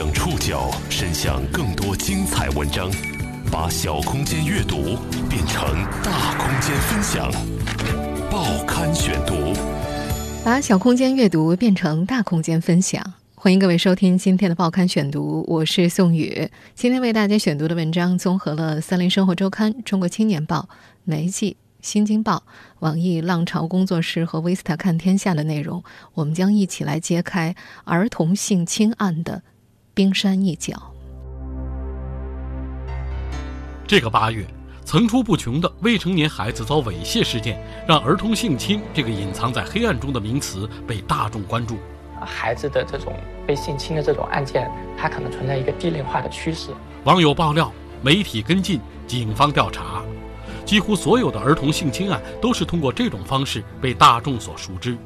将触角伸向更多精彩文章，把小空间阅读变成大空间分享。报刊选读，把小空间阅读变成大空间分享。欢迎各位收听今天的报刊选读，我是宋宇。今天为大家选读的文章综合了《三联生活周刊》、《中国青年报》、《媒体》、《新京报》、网易浪潮工作室和维斯塔看天下的内容。我们将一起来揭开儿童性侵案的冰山一角。这个八月，层出不穷的未成年孩子遭猥亵事件，让儿童性侵这个隐藏在黑暗中的名词被大众关注。孩子的这种被性侵的这种案件，它可能存在一个低龄化的趋势。网友爆料，媒体跟进，警方调查，几乎所有的儿童性侵案都是通过这种方式被大众所熟知。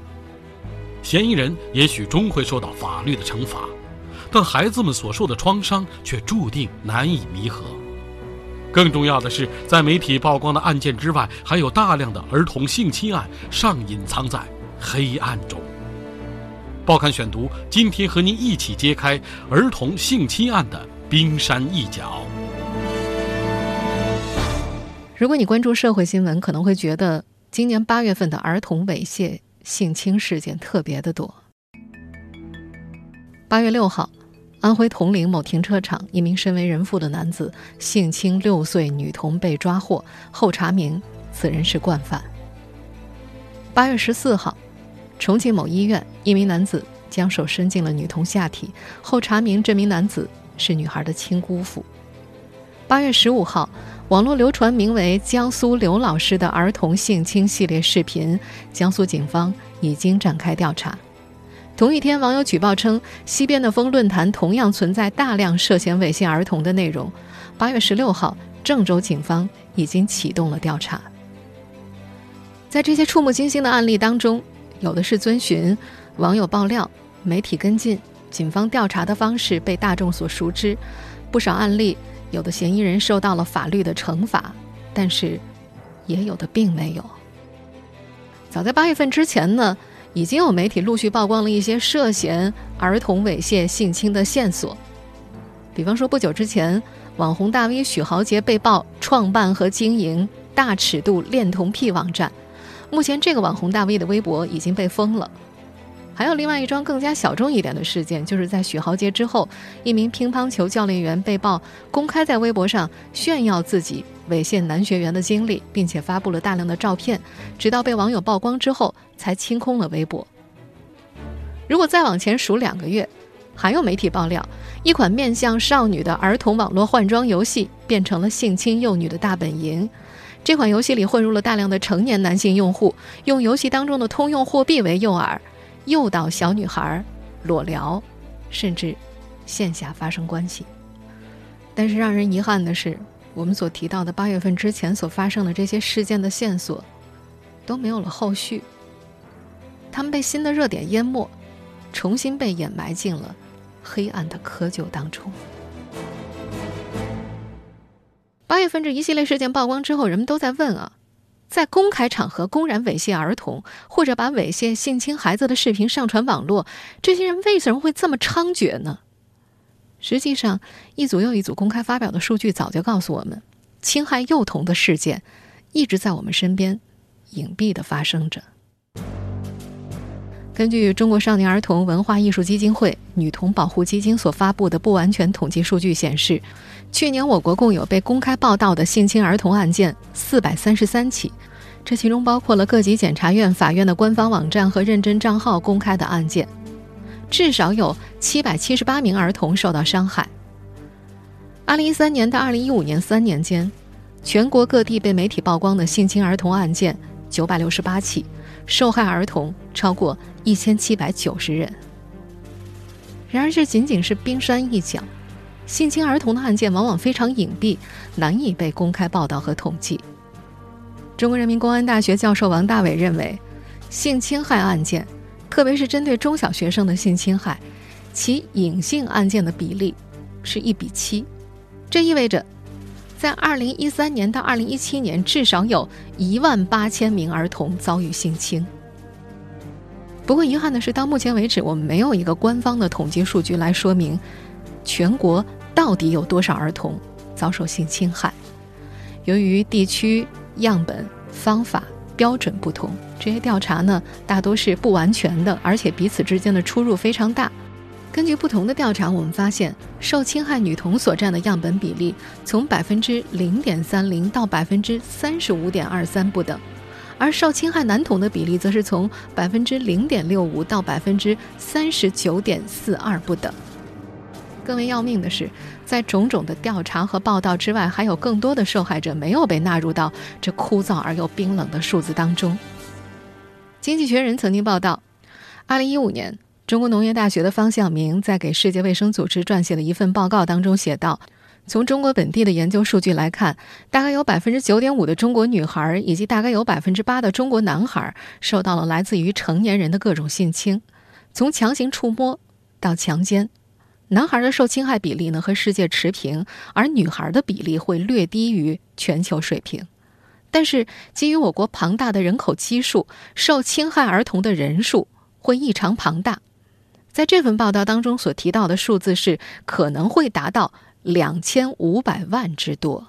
嫌疑人也许终会受到法律的惩罚，但孩子们所受的创伤却注定难以弥合。更重要的是，在媒体曝光的案件之外，还有大量的儿童性侵案尚隐藏在黑暗中。报刊选读，今天和您一起揭开儿童性侵案的冰山一角。如果你关注社会新闻，可能会觉得今年八月份的儿童猥亵、性侵事件特别的多。八月六号，安徽铜陵某停车场，一名身为人父的男子性侵六岁女童被抓获，后查明此人是惯犯。八月十四号。重庆某医院，一名男子将手伸进了女童下体，后查明这名男子是女孩的亲姑父。八月十五号，网络流传名为“江苏刘老师”的儿童性侵系列视频，江苏警方已经展开调查。同一天，网友举报称，西边的风论坛同样存在大量涉嫌猥亵儿童的内容。八月十六号，郑州警方已经启动了调查。在这些触目惊心的案例当中，有的是遵循网友爆料、媒体跟进、警方调查的方式被大众所熟知，不少案例有的嫌疑人受到了法律的惩罚，但是也有的并没有。早在八月份之前呢，已经有媒体陆续曝光了一些涉嫌儿童猥亵、性侵的线索，比方说不久之前，网红大 V 许豪杰被曝创办和经营大尺度恋童癖网站。目前，这个网红大 V 的微博已经被封了。还有另外一桩更加小众一点的事件，就是在许豪杰之后，一名乒乓球教练员被曝公开在微博上炫耀自己猥亵男学员的经历，并且发布了大量的照片，直到被网友曝光之后才清空了微博。如果再往前数两个月，还有媒体爆料，一款面向少女的儿童网络换装游戏变成了性侵幼女的大本营。这款游戏里混入了大量的成年男性用户，用游戏当中的通用货币为诱饵，诱导小女孩裸聊，甚至线下发生关系。但是让人遗憾的是，我们所提到的八月份之前所发生的这些事件的线索都没有了后续，他们被新的热点淹没，重新被掩埋进了黑暗的窠臼当中。八月份这一系列事件曝光之后，人们都在问啊，在公开场合公然猥亵儿童，或者把猥亵、性侵孩子的视频上传网络，这些人为什么会这么猖獗呢？实际上，一组又一组公开发表的数据早就告诉我们，侵害幼童的事件一直在我们身边隐蔽的发生着。根据中国少年儿童文化艺术基金会女童保护基金所发布的不完全统计数据显示，去年我国共有被公开报道的性侵儿童案件四百三十三起，这其中包括了各级检察院、法院的官方网站和认证账号公开的案件，至少有七百七十八名儿童受到伤害。二零一三年到二零一五年三年间，全国各地被媒体曝光的性侵儿童案件九百六十八起。受害儿童超过一千七百九十人。然而，这仅仅是冰山一角。性侵儿童的案件往往非常隐蔽，难以被公开报道和统计。中国人民公安大学教授王大伟认为，性侵害案件，特别是针对中小学生的性侵害，其隐性案件的比例是一比七。这意味着。在二零一三年到二零一七年，至少有一万八千名儿童遭遇性侵。不过，遗憾的是，到目前为止，我们没有一个官方的统计数据来说明全国到底有多少儿童遭受性侵害。由于地区、样本、方法、标准不同，这些调查呢大多是不完全的，而且彼此之间的出入非常大。根据不同的调查，我们发现受侵害女童所占的样本比例从百分之零点三零到百分之三十五点二三不等，而受侵害男童的比例则是从百分之零点六五到百分之三十九点四二不等。更为要命的是，在种种的调查和报道之外，还有更多的受害者没有被纳入到这枯燥而又冰冷的数字当中。经济学人曾经报道，二零一五年。中国农业大学的方向明在给世界卫生组织撰写的一份报告当中写道：“从中国本地的研究数据来看，大概有百分之九点五的中国女孩以及大概有百分之八的中国男孩受到了来自于成年人的各种性侵，从强行触摸到强奸。男孩的受侵害比例呢和世界持平，而女孩的比例会略低于全球水平。但是，基于我国庞大的人口基数，受侵害儿童的人数会异常庞大。”在这份报道当中所提到的数字是可能会达到两千五百万之多。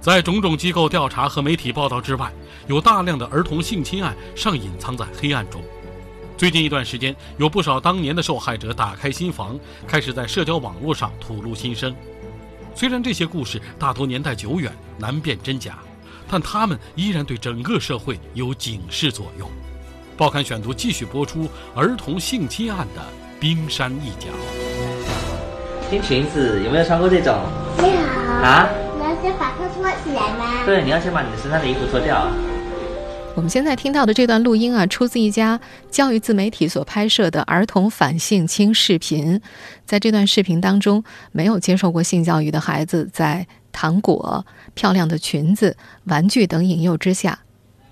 在种种机构调查和媒体报道之外，有大量的儿童性侵案尚隐藏在黑暗中。最近一段时间，有不少当年的受害者打开心房，开始在社交网络上吐露心声。虽然这些故事大多年代久远，难辨真假，但他们依然对整个社会有警示作用。报刊选读继续播出儿童性侵案的冰山一角。新裙子有没有穿过这种？没有啊？你要先把它脱起来吗？对，你要先把你的身上的衣服脱掉。我们现在听到的这段录音啊，出自一家教育自媒体所拍摄的儿童反性侵视频。在这段视频当中，没有接受过性教育的孩子，在糖果、漂亮的裙子、玩具等引诱之下，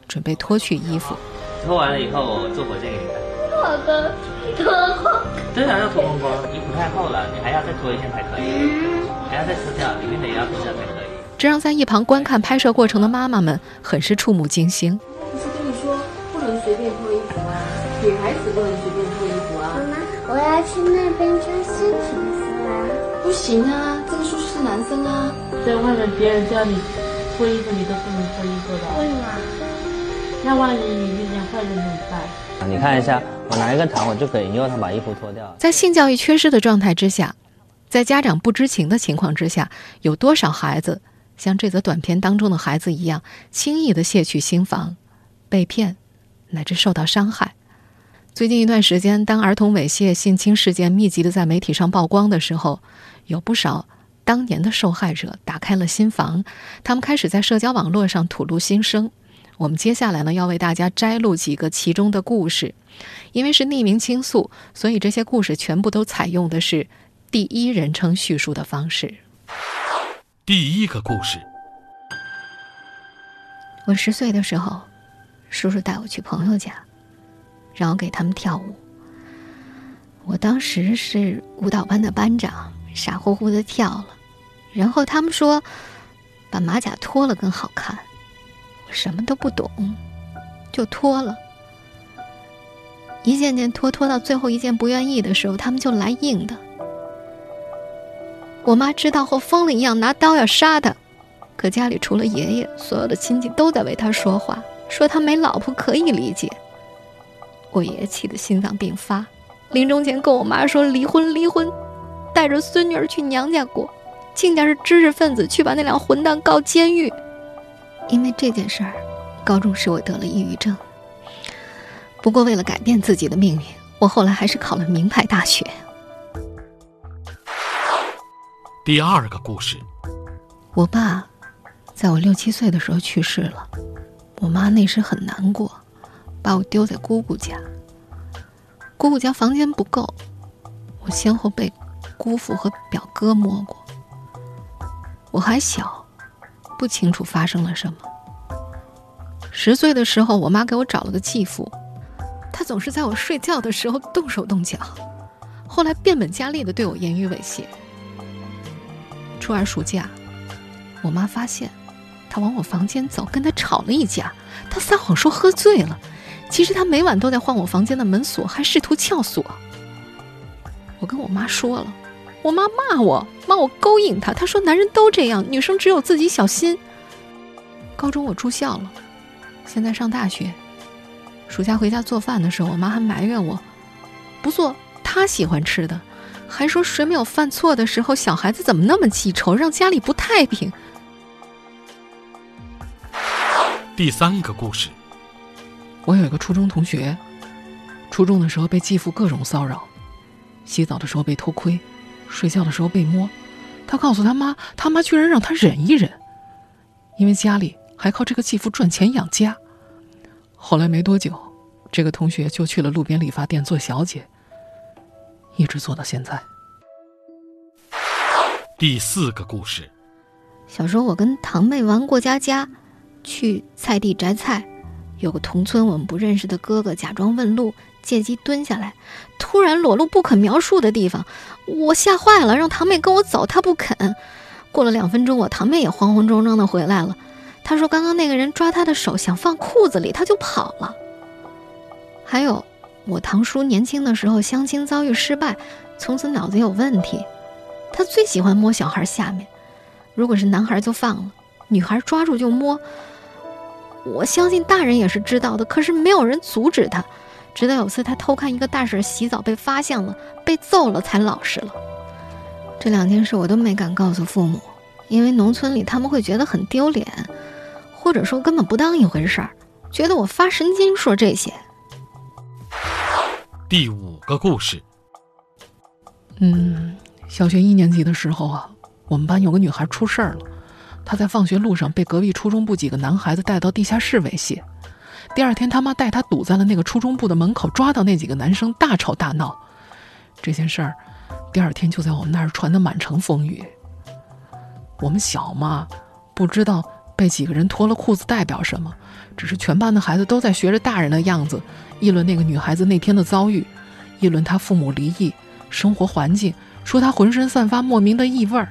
准备脱去衣服。脱完了以后，我做火箭给你看。好的，脱光。对啊，要脱光光，衣服太厚了，你还要再脱一件才可以。还要再撕掉，里面的也要脱掉才可以。这让在一旁观看拍摄过程的妈妈们很是触目惊心。不是跟你说不能随便脱衣服啊，女孩子不能随便脱衣服啊。妈妈，我要去那边穿新裙子啊。不行啊，这个是是男生啊，在外面别人叫你脱衣服，你都不能脱衣服的。为什么？那万一你遇见坏人怎么办？你看一下，我拿一个糖，我就可以引诱他把衣服脱掉。在性教育缺失的状态之下，在家长不知情的情况之下，有多少孩子像这则短片当中的孩子一样，轻易的卸去心房，被骗，乃至受到伤害？最近一段时间，当儿童猥亵、性侵事件密集的在媒体上曝光的时候，有不少当年的受害者打开了心房，他们开始在社交网络上吐露心声。我们接下来呢，要为大家摘录几个其中的故事，因为是匿名倾诉，所以这些故事全部都采用的是第一人称叙述的方式。第一个故事：我十岁的时候，叔叔带我去朋友家，让我给他们跳舞。我当时是舞蹈班的班长，傻乎乎的跳了，然后他们说，把马甲脱了更好看。什么都不懂，就脱了。一件件脱，脱到最后一件不愿意的时候，他们就来硬的。我妈知道后疯了一样拿刀要杀他，可家里除了爷爷，所有的亲戚都在为他说话，说他没老婆可以理解。我爷爷气得心脏病发，临终前跟我妈说离婚离婚，带着孙女儿去娘家过，亲家是知识分子，去把那两混蛋告监狱。因为这件事儿，高中时我得了抑郁症。不过为了改变自己的命运，我后来还是考了名牌大学。第二个故事，我爸在我六七岁的时候去世了，我妈那时很难过，把我丢在姑姑家。姑姑家房间不够，我先后被姑父和表哥摸过。我还小。不清楚发生了什么。十岁的时候，我妈给我找了个继父，他总是在我睡觉的时候动手动脚，后来变本加厉的对我言语猥亵。初二暑假，我妈发现他往我房间走，跟他吵了一架。他撒谎说喝醉了，其实他每晚都在换我房间的门锁，还试图撬锁。我跟我妈说了，我妈骂我，骂我勾引她。她说男人都这样，女生只有自己小心。高中我住校了，现在上大学，暑假回家做饭的时候，我妈还埋怨我，不做她喜欢吃的，还说谁没有犯错的时候，小孩子怎么那么记仇，让家里不太平。第三个故事，我有一个初中同学，初中的时候被继父各种骚扰，洗澡的时候被偷窥，睡觉的时候被摸，他告诉他妈，他妈居然让他忍一忍，因为家里还靠这个继父赚钱养家。后来没多久，这个同学就去了路边理发店做小姐，一直做到现在。第四个故事，小时候我跟堂妹玩过家家。去菜地摘菜，有个同村我们不认识的哥哥假装问路，借机蹲下来，突然裸露不可描述的地方，我吓坏了，让堂妹跟我走，她不肯。过了两分钟，我堂妹也慌慌张张的回来了，她说刚刚那个人抓她的手想放裤子里，她就跑了。还有，我堂叔年轻的时候相亲遭遇失败，从此脑子有问题，他最喜欢摸小孩下面，如果是男孩就放了，女孩抓住就摸。我相信大人也是知道的，可是没有人阻止他。直到有次他偷看一个大婶洗澡被发现了，被揍了才老实了。这两件事我都没敢告诉父母，因为农村里他们会觉得很丢脸，或者说根本不当一回事儿，觉得我发神经说这些。第五个故事，嗯，小学一年级的时候啊，我们班有个女孩出事儿了。她在放学路上被隔壁初中部几个男孩子带到地下室猥亵，第二天他妈带他堵在了那个初中部的门口，抓到那几个男生大吵大闹。这件事儿，第二天就在我们那儿传得满城风雨。我们小嘛，不知道被几个人脱了裤子代表什么，只是全班的孩子都在学着大人的样子议论那个女孩子那天的遭遇，议论她父母离异、生活环境，说她浑身散发莫名的异味儿。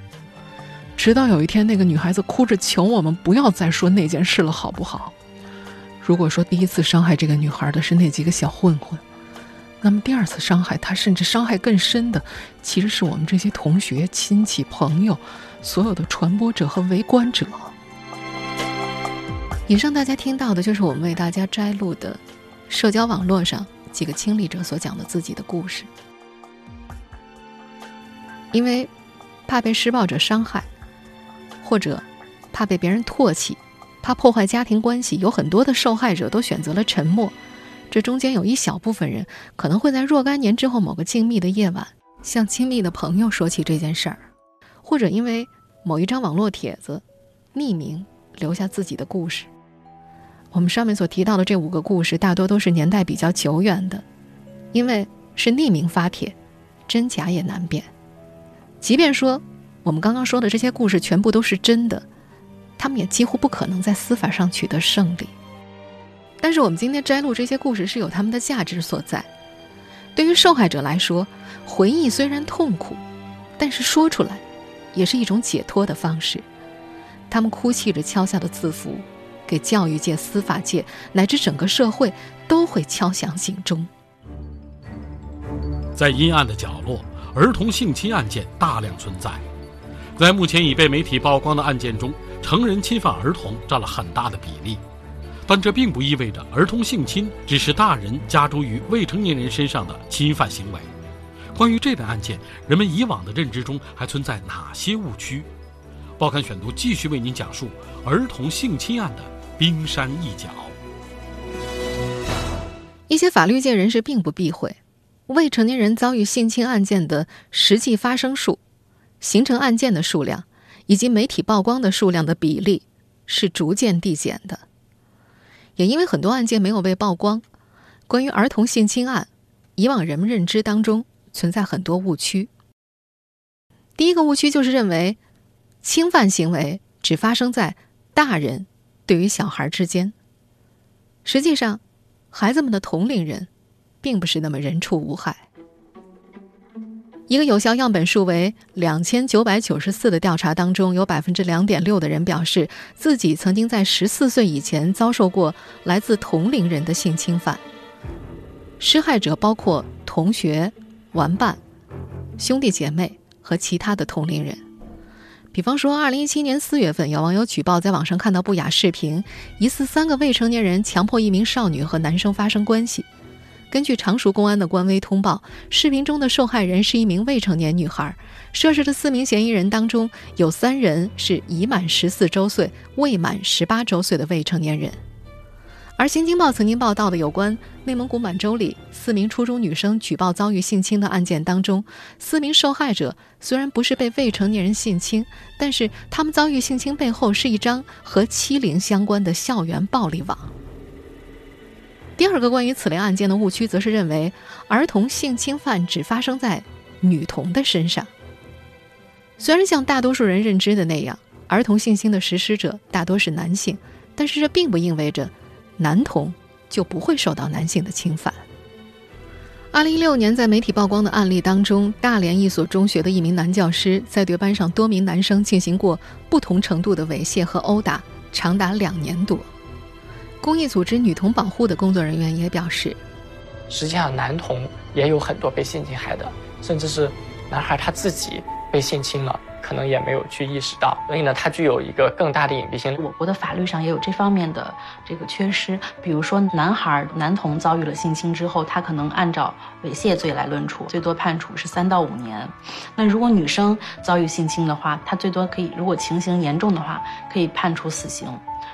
直到有一天，那个女孩子哭着求我们不要再说那件事了，好不好？如果说第一次伤害这个女孩的是那几个小混混，那么第二次伤害她，甚至伤害更深的，其实是我们这些同学、亲戚、朋友，所有的传播者和围观者。以上大家听到的就是我们为大家摘录的社交网络上几个亲历者所讲的自己的故事，因为怕被施暴者伤害。或者，怕被别人唾弃，怕破坏家庭关系，有很多的受害者都选择了沉默。这中间有一小部分人可能会在若干年之后某个静谧的夜晚，向亲密的朋友说起这件事儿，或者因为某一张网络帖子，匿名留下自己的故事。我们上面所提到的这五个故事，大多都是年代比较久远的，因为是匿名发帖，真假也难辨。即便说。我们刚刚说的这些故事全部都是真的，他们也几乎不可能在司法上取得胜利。但是我们今天摘录这些故事是有他们的价值所在。对于受害者来说，回忆虽然痛苦，但是说出来，也是一种解脱的方式。他们哭泣着敲下的字符，给教育界、司法界乃至整个社会都会敲响警钟。在阴暗的角落，儿童性侵案件大量存在。在目前已被媒体曝光的案件中，成人侵犯儿童占了很大的比例，但这并不意味着儿童性侵只是大人加诸于未成年人身上的侵犯行为。关于这类案件，人们以往的认知中还存在哪些误区？报刊选读继续为您讲述儿童性侵案的冰山一角。一些法律界人士并不避讳，未成年人遭遇性侵案件的实际发生数。形成案件的数量以及媒体曝光的数量的比例是逐渐递减的，也因为很多案件没有被曝光。关于儿童性侵案，以往人们认知当中存在很多误区。第一个误区就是认为，侵犯行为只发生在大人对于小孩之间。实际上，孩子们的同龄人并不是那么人畜无害。一个有效样本数为两千九百九十四的调查当中，有百分之两点六的人表示自己曾经在十四岁以前遭受过来自同龄人的性侵犯。施害者包括同学、玩伴、兄弟姐妹和其他的同龄人。比方说，二零一七年四月份，有网友举报在网上看到不雅视频，疑似三个未成年人强迫一名少女和男生发生关系。根据常熟公安的官微通报，视频中的受害人是一名未成年女孩。涉事的四名嫌疑人当中，有三人是已满十四周岁、未满十八周岁的未成年人。而《新京报》曾经报道的有关内蒙古满洲里四名初中女生举报遭遇性侵的案件当中，四名受害者虽然不是被未成年人性侵，但是他们遭遇性侵背后是一张和欺凌相关的校园暴力网。第二个关于此类案件的误区，则是认为儿童性侵犯只发生在女童的身上。虽然像大多数人认知的那样，儿童性侵的实施者大多是男性，但是这并不意味着男童就不会受到男性的侵犯。二零一六年，在媒体曝光的案例当中，大连一所中学的一名男教师在对班上多名男生进行过不同程度的猥亵和殴打，长达两年多。公益组织女童保护的工作人员也表示，实际上男童也有很多被性侵害的，甚至是男孩他自己被性侵了，可能也没有去意识到，所以呢，它具有一个更大的隐蔽性。我国的法律上也有这方面的这个缺失，比如说男孩男童遭遇了性侵之后，他可能按照猥亵罪来论处，最多判处是三到五年。那如果女生遭遇性侵的话，她最多可以，如果情形严重的话，可以判处死刑。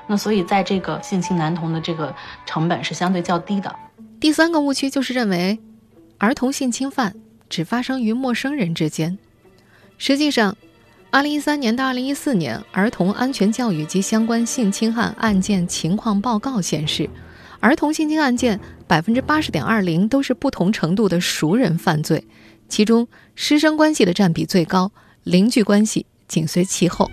那所以，在这个性侵男童的这个成本是相对较低的。第三个误区就是认为，儿童性侵犯只发生于陌生人之间。实际上，二零一三年到二零一四年儿童安全教育及相关性侵害案件情况报告显示，儿童性侵案件百分之八十点二零都是不同程度的熟人犯罪，其中师生关系的占比最高，邻居关系紧随其后。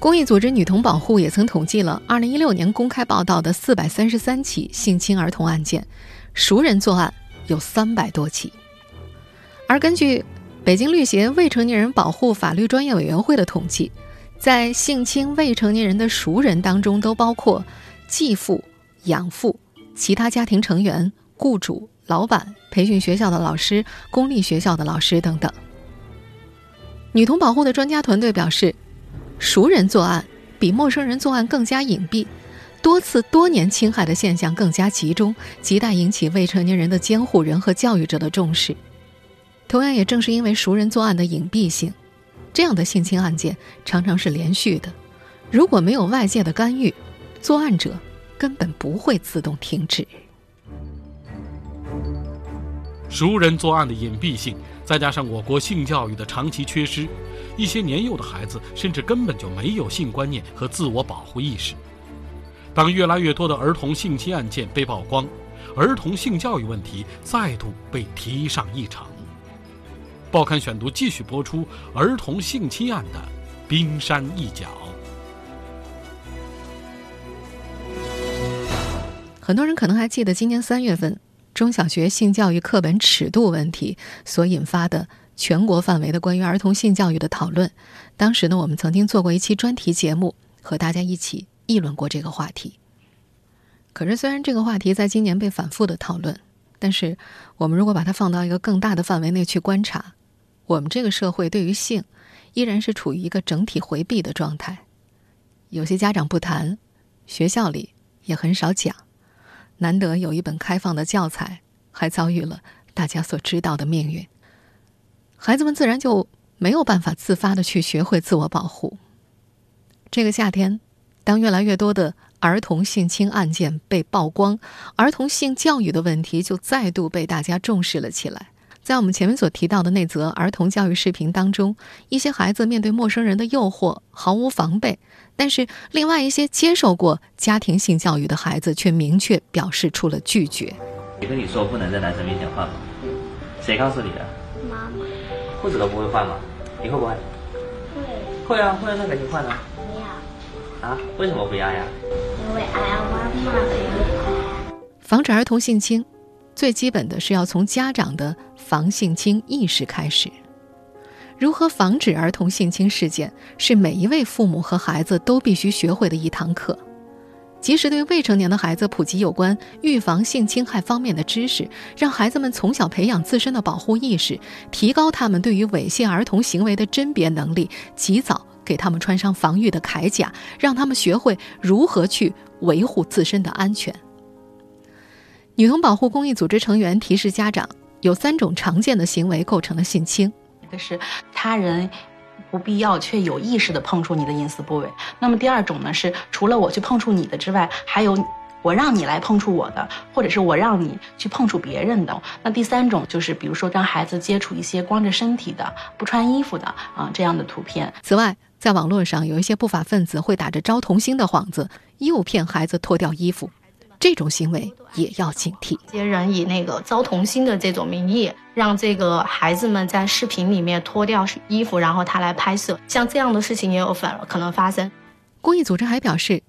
公益组织女童保护也曾统计了2016年公开报道的433起性侵儿童案件，熟人作案有300多起。而根据北京律协未成年人保护法律专业委员会的统计，在性侵未成年人的熟人当中，都包括继父、养父、其他家庭成员、雇主、老板、培训学校的老师、公立学校的老师等等。女童保护的专家团队表示。熟人作案比陌生人作案更加隐蔽，多次多年侵害的现象更加集中，亟待引起未成年人的监护人和教育者的重视。同样，也正是因为熟人作案的隐蔽性，这样的性侵案件常常是连续的。如果没有外界的干预，作案者根本不会自动停止。熟人作案的隐蔽性，再加上我国性教育的长期缺失。一些年幼的孩子甚至根本就没有性观念和自我保护意识。当越来越多的儿童性侵案件被曝光，儿童性教育问题再度被提上议程。报刊选读继续播出儿童性侵案的冰山一角。很多人可能还记得今年三月份中小学性教育课本尺度问题所引发的。全国范围的关于儿童性教育的讨论，当时呢，我们曾经做过一期专题节目，和大家一起议论过这个话题。可是，虽然这个话题在今年被反复的讨论，但是我们如果把它放到一个更大的范围内去观察，我们这个社会对于性依然是处于一个整体回避的状态。有些家长不谈，学校里也很少讲。难得有一本开放的教材，还遭遇了大家所知道的命运。孩子们自然就没有办法自发的去学会自我保护。这个夏天，当越来越多的儿童性侵案件被曝光，儿童性教育的问题就再度被大家重视了起来。在我们前面所提到的那则儿童教育视频当中，一些孩子面对陌生人的诱惑毫无防备，但是另外一些接受过家庭性教育的孩子却明确表示出了拒绝。谁跟你说不能在男生面前换吗？谁告诉你的？妈妈裤子都不会换吗？你会不会？会。会啊，会啊，那赶紧换啊。不要。啊？为什么不要呀？因为爱妈妈陪防止儿童性侵，最基本的是要从家长的防性侵意识开始。如何防止儿童性侵事件，是每一位父母和孩子都必须学会的一堂课。及时对未成年的孩子普及有关预防性侵害方面的知识，让孩子们从小培养自身的保护意识，提高他们对于猥亵儿童行为的甄别能力，及早给他们穿上防御的铠甲，让他们学会如何去维护自身的安全。女童保护公益组织成员提示家长，有三种常见的行为构成了性侵，一个是他人。不必要却有意识的碰触你的隐私部位。那么第二种呢，是除了我去碰触你的之外，还有我让你来碰触我的，或者是我让你去碰触别人的。那第三种就是，比如说让孩子接触一些光着身体的、不穿衣服的啊这样的图片。此外，在网络上有一些不法分子会打着招童星的幌子，诱骗孩子脱掉衣服。这种行为也要警惕。一些人以那个招童星的这种名义，让这个孩子们在视频里面脱掉衣服，然后他来拍摄，像这样的事情也有反可能发生。公益组织还表示，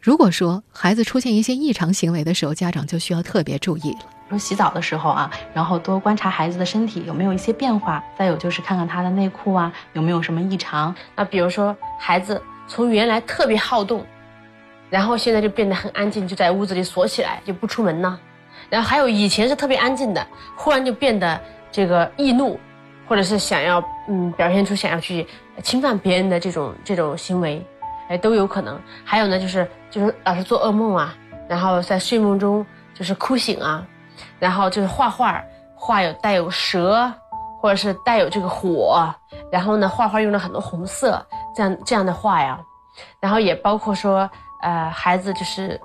如果说孩子出现一些异常行为的时候，家长就需要特别注意了。说洗澡的时候啊，然后多观察孩子的身体有没有一些变化，再有就是看看他的内裤啊有没有什么异常。那比如说孩子从原来特别好动。然后现在就变得很安静，就在屋子里锁起来，就不出门呢。然后还有以前是特别安静的，忽然就变得这个易怒，或者是想要嗯表现出想要去侵犯别人的这种这种行为，哎都有可能。还有呢，就是就是老是做噩梦啊，然后在睡梦中就是哭醒啊，然后就是画画，画有带有蛇，或者是带有这个火，然后呢画画用了很多红色，这样这样的画呀，然后也包括说。呃，孩子就是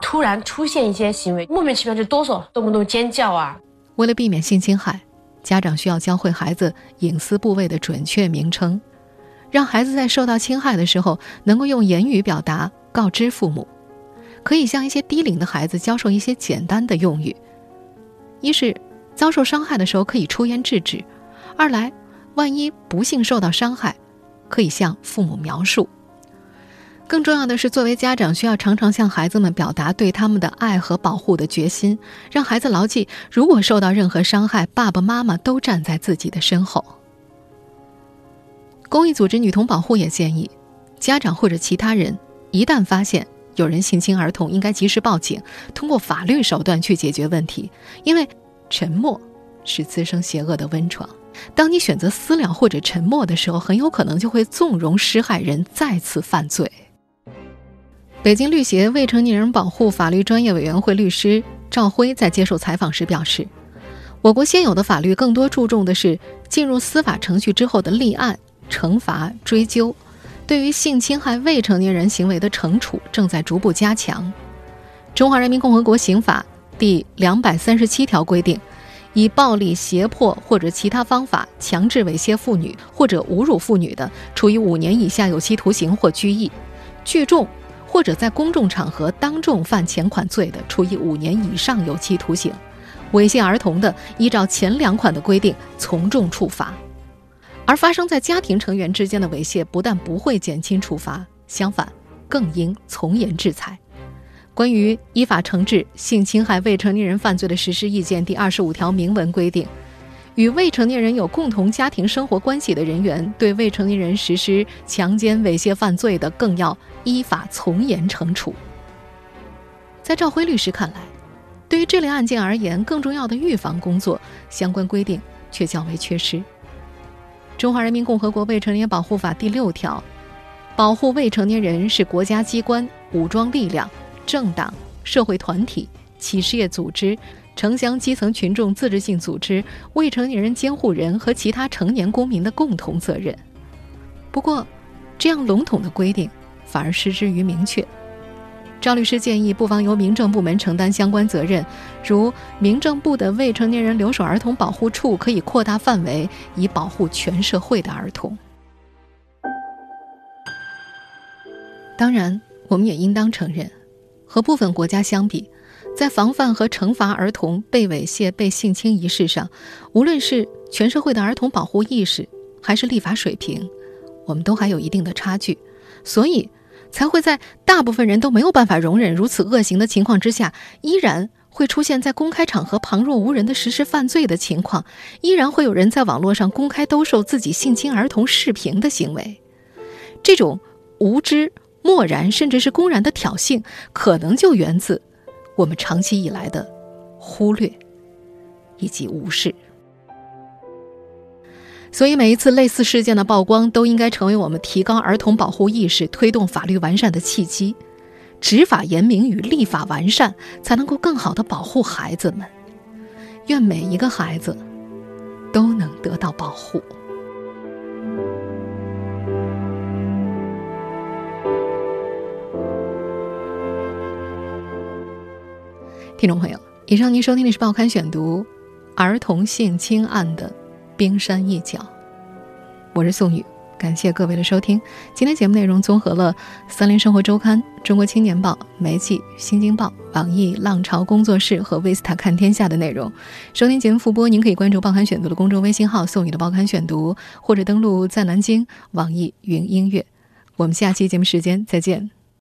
突然出现一些行为，莫名其妙就哆嗦，动不动尖叫啊。为了避免性侵害，家长需要教会孩子隐私部位的准确名称，让孩子在受到侵害的时候能够用言语表达，告知父母。可以向一些低龄的孩子教授一些简单的用语：一是遭受伤害的时候可以出言制止；二来，万一不幸受到伤害，可以向父母描述。更重要的是，作为家长，需要常常向孩子们表达对他们的爱和保护的决心，让孩子牢记：如果受到任何伤害，爸爸妈妈都站在自己的身后。公益组织女童保护也建议，家长或者其他人一旦发现有人性侵儿童，应该及时报警，通过法律手段去解决问题。因为沉默是滋生邪恶的温床。当你选择私了或者沉默的时候，很有可能就会纵容施害人再次犯罪。北京律协未成年人保护法律专业委员会律师赵辉在接受采访时表示，我国现有的法律更多注重的是进入司法程序之后的立案、惩罚、追究，对于性侵害未成年人行为的惩处正在逐步加强。中华人民共和国刑法第两百三十七条规定，以暴力、胁迫或者其他方法强制猥亵妇女或者侮辱妇女的，处以五年以下有期徒刑或拘役；聚众。或者在公众场合当众犯前款罪的，处以五年以上有期徒刑；猥亵儿童的，依照前两款的规定从重处罚。而发生在家庭成员之间的猥亵，不但不会减轻处罚，相反，更应从严制裁。关于依法惩治性侵害未成年人犯罪的实施意见第二十五条明文规定。与未成年人有共同家庭生活关系的人员，对未成年人实施强奸、猥亵犯罪的，更要依法从严惩处。在赵辉律师看来，对于这类案件而言，更重要的预防工作相关规定却较为缺失。《中华人民共和国未成年保护法》第六条，保护未成年人是国家机关、武装力量、政党、社会团体、企事业组织。城乡基层群众自治性组织、未成年人监护人和其他成年公民的共同责任。不过，这样笼统的规定反而失之于明确。赵律师建议，不妨由民政部门承担相关责任，如民政部的未成年人留守儿童保护处可以扩大范围，以保护全社会的儿童。当然，我们也应当承认，和部分国家相比。在防范和惩罚儿童被猥亵、被性侵一事上，无论是全社会的儿童保护意识，还是立法水平，我们都还有一定的差距，所以才会在大部分人都没有办法容忍如此恶行的情况之下，依然会出现在公开场合旁若无人的实施犯罪的情况，依然会有人在网络上公开兜售自己性侵儿童视频的行为。这种无知、漠然甚至是公然的挑衅，可能就源自我们长期以来的忽略以及无视。所以，每一次类似事件的曝光，都应该成为我们提高儿童保护意识、推动法律完善的契机。执法严明与立法完善，才能够更好的保护孩子们。愿每一个孩子都能得到保护。听众朋友，以上您收听的是《报刊选读》儿童性侵案的冰山一角，我是宋宇。感谢各位的收听。今天节目内容综合了《三联生活周刊》、《中国青年报》、媒体《新京报》、网易浪潮工作室和维斯塔看天下的内容。收听节目复播，您可以关注“报刊选读”的公众微信号“宋宇的报刊选读”，或者登录在南京网易云音乐。我们下期节目时间再见。